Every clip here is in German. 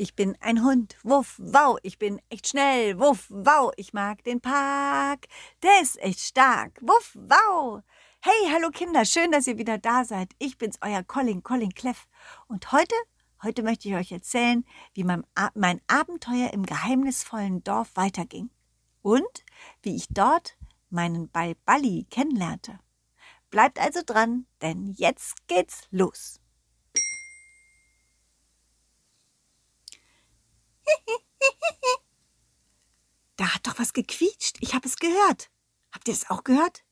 ich bin ein Hund. Wuff, wow, ich bin echt schnell. Wuff, wow, ich mag den Park. Der ist echt stark. Wuff, wow. Hey, hallo Kinder, schön, dass ihr wieder da seid. Ich bin's, euer Colin, Colin Cleff. Und heute, heute möchte ich euch erzählen, wie mein, mein Abenteuer im geheimnisvollen Dorf weiterging. Und wie ich dort meinen Ball Balli kennenlernte. Bleibt also dran, denn jetzt geht's los. Da hat doch was gequietscht. Ich habe es gehört. Habt ihr es auch gehört?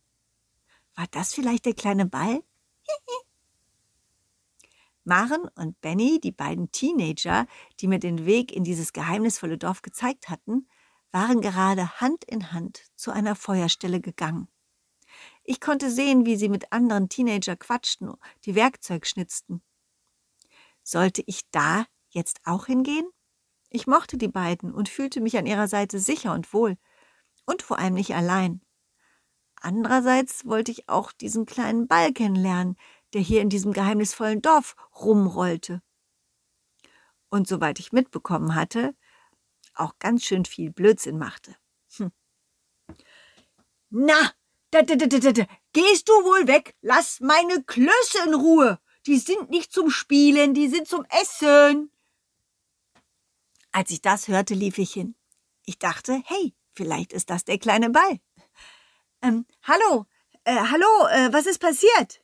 War das vielleicht der kleine Ball? Maren und Benny, die beiden Teenager, die mir den Weg in dieses geheimnisvolle Dorf gezeigt hatten, waren gerade Hand in Hand zu einer Feuerstelle gegangen. Ich konnte sehen, wie sie mit anderen Teenager quatschten, die Werkzeug schnitzten. Sollte ich da jetzt auch hingehen? Ich mochte die beiden und fühlte mich an ihrer Seite sicher und wohl und vor allem nicht allein. Andererseits wollte ich auch diesen kleinen Ball kennenlernen, der hier in diesem geheimnisvollen Dorf rumrollte. Und soweit ich mitbekommen hatte, auch ganz schön viel Blödsinn machte. Hm. Na, da, da, da, da, da, gehst du wohl weg? Lass meine Klöße in Ruhe. Die sind nicht zum Spielen, die sind zum Essen. Als ich das hörte, lief ich hin. Ich dachte, hey, vielleicht ist das der kleine Ball. Ähm, hallo, äh, hallo, äh, was ist passiert?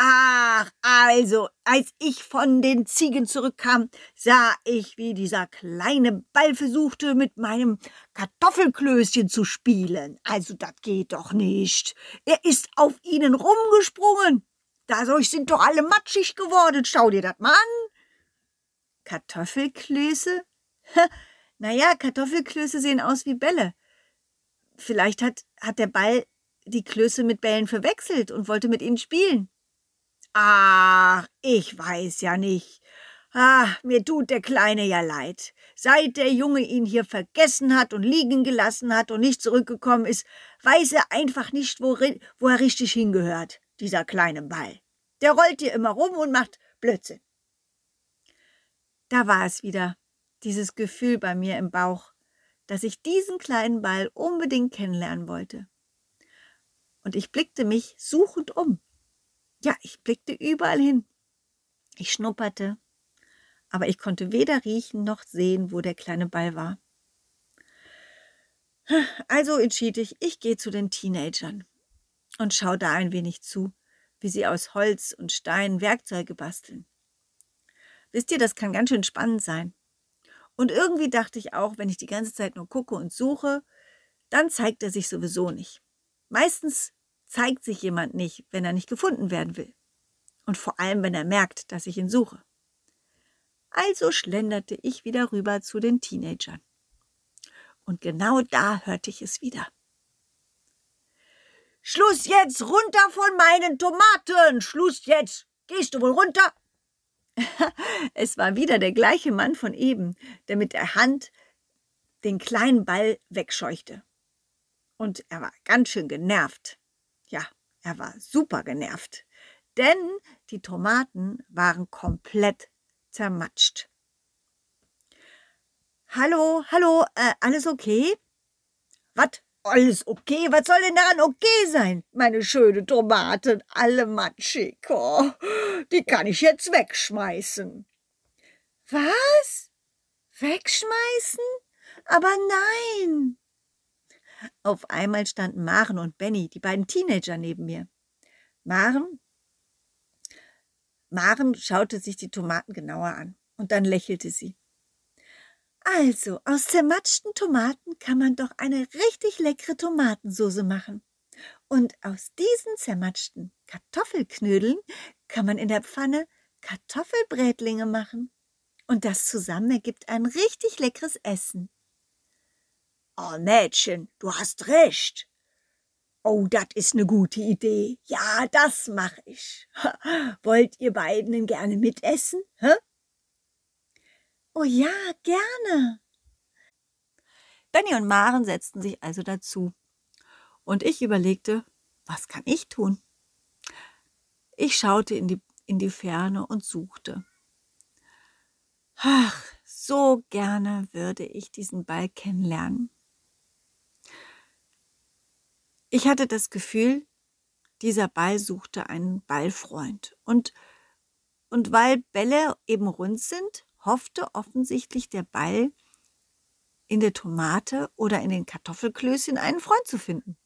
Ach, also, als ich von den Ziegen zurückkam, sah ich, wie dieser kleine Ball versuchte, mit meinem Kartoffelklößchen zu spielen. Also, das geht doch nicht. Er ist auf ihnen rumgesprungen. Dadurch sind doch alle matschig geworden. Schau dir das mal an. Kartoffelklöße? naja, Kartoffelklöße sehen aus wie Bälle. Vielleicht hat, hat der Ball die Klöße mit Bällen verwechselt und wollte mit ihnen spielen. Ach, ich weiß ja nicht. Ah, mir tut der Kleine ja leid. Seit der Junge ihn hier vergessen hat und liegen gelassen hat und nicht zurückgekommen ist, weiß er einfach nicht, wo, wo er richtig hingehört, dieser kleine Ball. Der rollt hier immer rum und macht Blödsinn. Da war es wieder dieses Gefühl bei mir im Bauch, dass ich diesen kleinen Ball unbedingt kennenlernen wollte. Und ich blickte mich suchend um. Ja, ich blickte überall hin. Ich schnupperte, aber ich konnte weder riechen noch sehen, wo der kleine Ball war. Also entschied ich, ich gehe zu den Teenagern und schaue da ein wenig zu, wie sie aus Holz und Stein Werkzeuge basteln. Wisst ihr, das kann ganz schön spannend sein. Und irgendwie dachte ich auch, wenn ich die ganze Zeit nur gucke und suche, dann zeigt er sich sowieso nicht. Meistens zeigt sich jemand nicht, wenn er nicht gefunden werden will. Und vor allem, wenn er merkt, dass ich ihn suche. Also schlenderte ich wieder rüber zu den Teenagern. Und genau da hörte ich es wieder. Schluss jetzt runter von meinen Tomaten! Schluss jetzt! Gehst du wohl runter? es war wieder der gleiche Mann von eben, der mit der Hand den kleinen Ball wegscheuchte. Und er war ganz schön genervt. Ja, er war super genervt. Denn die Tomaten waren komplett zermatscht. Hallo, hallo, äh, alles okay? Was? Alles okay? Was soll denn daran okay sein? Meine schöne Tomaten, alle matschig. Oh, die kann ich jetzt wegschmeißen. Was? Wegschmeißen? Aber nein. Auf einmal standen Maren und Benny, die beiden Teenager, neben mir. Maren, Maren schaute sich die Tomaten genauer an und dann lächelte sie. Also, aus zermatschten Tomaten kann man doch eine richtig leckere Tomatensoße machen. Und aus diesen zermatschten Kartoffelknödeln kann man in der Pfanne Kartoffelbrätlinge machen. Und das zusammen ergibt ein richtig leckeres Essen. Oh, Mädchen, du hast recht. Oh, das ist eine gute Idee. Ja, das mach ich. Wollt ihr beiden gerne mitessen? Hä? Oh ja, gerne. Benny und Maren setzten sich also dazu. Und ich überlegte, was kann ich tun? Ich schaute in die, in die Ferne und suchte. Ach, so gerne würde ich diesen Ball kennenlernen. Ich hatte das Gefühl, dieser Ball suchte einen Ballfreund. Und, und weil Bälle eben rund sind, hoffte offensichtlich der Ball in der Tomate oder in den Kartoffelklößchen einen Freund zu finden.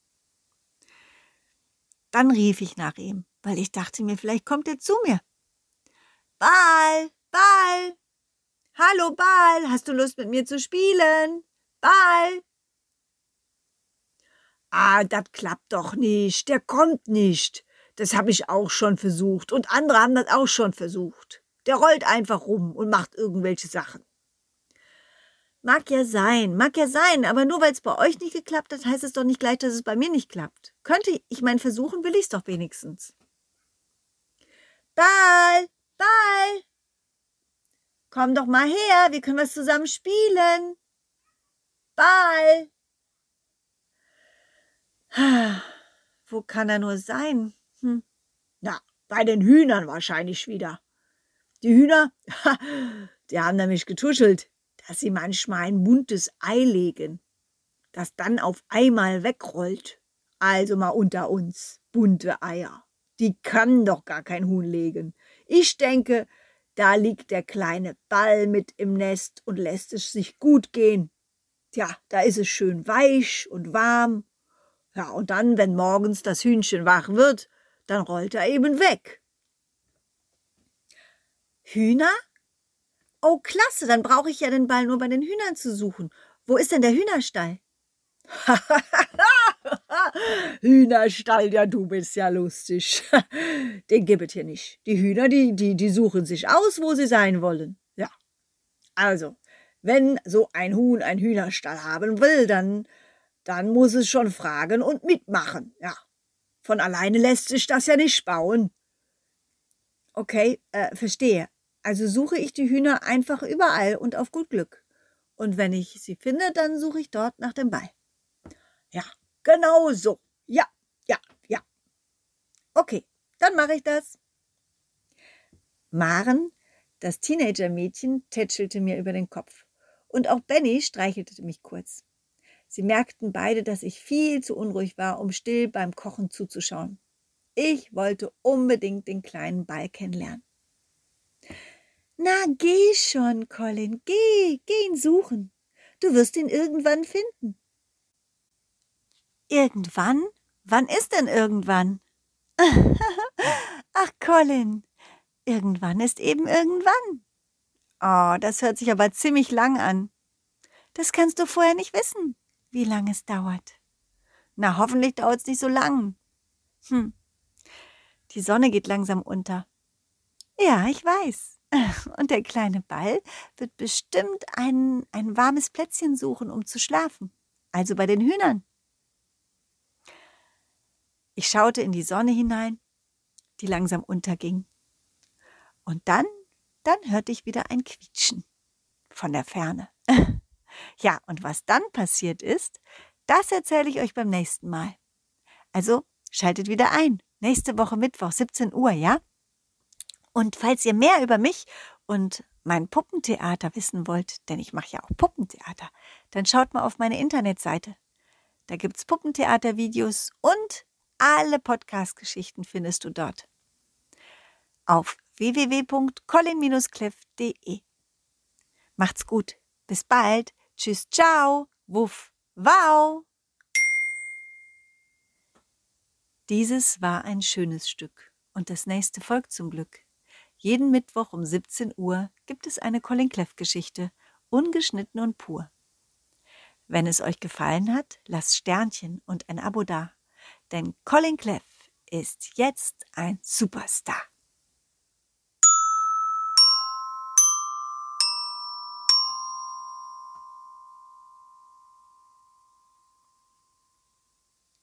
Dann rief ich nach ihm, weil ich dachte mir, vielleicht kommt er zu mir. Ball, Ball. Hallo Ball, hast du Lust mit mir zu spielen? Ball. Ah, das klappt doch nicht, der kommt nicht. Das habe ich auch schon versucht und andere haben das auch schon versucht. Der rollt einfach rum und macht irgendwelche Sachen. Mag ja sein, mag ja sein, aber nur weil es bei euch nicht geklappt hat, heißt es doch nicht gleich, dass es bei mir nicht klappt. Könnte ich mein versuchen, will ich es doch wenigstens. Ball, Ball. Komm doch mal her, wir können was zusammen spielen. Ball. Wo kann er nur sein? Hm. Na, bei den Hühnern wahrscheinlich wieder. Die Hühner, die haben nämlich getuschelt dass sie manchmal ein buntes Ei legen, das dann auf einmal wegrollt. Also mal unter uns, bunte Eier. Die kann doch gar kein Huhn legen. Ich denke, da liegt der kleine Ball mit im Nest und lässt es sich gut gehen. Tja, da ist es schön weich und warm. Ja, und dann, wenn morgens das Hühnchen wach wird, dann rollt er eben weg. Hühner Oh, klasse, dann brauche ich ja den Ball nur bei den Hühnern zu suchen. Wo ist denn der Hühnerstall? Hühnerstall, ja, du bist ja lustig. Den gibt es hier nicht. Die Hühner, die, die, die suchen sich aus, wo sie sein wollen. Ja. Also, wenn so ein Huhn einen Hühnerstall haben will, dann, dann muss es schon fragen und mitmachen. Ja. Von alleine lässt sich das ja nicht bauen. Okay, äh, verstehe. Also suche ich die Hühner einfach überall und auf gut Glück. Und wenn ich sie finde, dann suche ich dort nach dem Ball. Ja, genau so. Ja, ja, ja. Okay, dann mache ich das. Maren, das Teenager-Mädchen, tätschelte mir über den Kopf. Und auch Benny streichelte mich kurz. Sie merkten beide, dass ich viel zu unruhig war, um still beim Kochen zuzuschauen. Ich wollte unbedingt den kleinen Ball kennenlernen. Na, geh schon, Colin, geh, geh ihn suchen. Du wirst ihn irgendwann finden. Irgendwann? Wann ist denn irgendwann? Ach, Colin, irgendwann ist eben irgendwann. Oh, das hört sich aber ziemlich lang an. Das kannst du vorher nicht wissen, wie lange es dauert. Na, hoffentlich dauert es nicht so lang. Hm. Die Sonne geht langsam unter. Ja, ich weiß. Und der kleine Ball wird bestimmt ein, ein warmes Plätzchen suchen, um zu schlafen. Also bei den Hühnern. Ich schaute in die Sonne hinein, die langsam unterging. Und dann, dann hörte ich wieder ein Quietschen von der Ferne. ja, und was dann passiert ist, das erzähle ich euch beim nächsten Mal. Also schaltet wieder ein. Nächste Woche Mittwoch, 17 Uhr, ja? Und falls ihr mehr über mich und mein Puppentheater wissen wollt, denn ich mache ja auch Puppentheater, dann schaut mal auf meine Internetseite. Da gibt's Puppentheatervideos und alle Podcast-Geschichten findest du dort. Auf www.colin-cleff.de. Macht's gut. Bis bald. Tschüss, ciao. Wuff, wow. Dieses war ein schönes Stück und das nächste folgt zum Glück. Jeden Mittwoch um 17 Uhr gibt es eine Colin Cleff Geschichte, ungeschnitten und pur. Wenn es euch gefallen hat, lasst Sternchen und ein Abo da, denn Colin Cleff ist jetzt ein Superstar.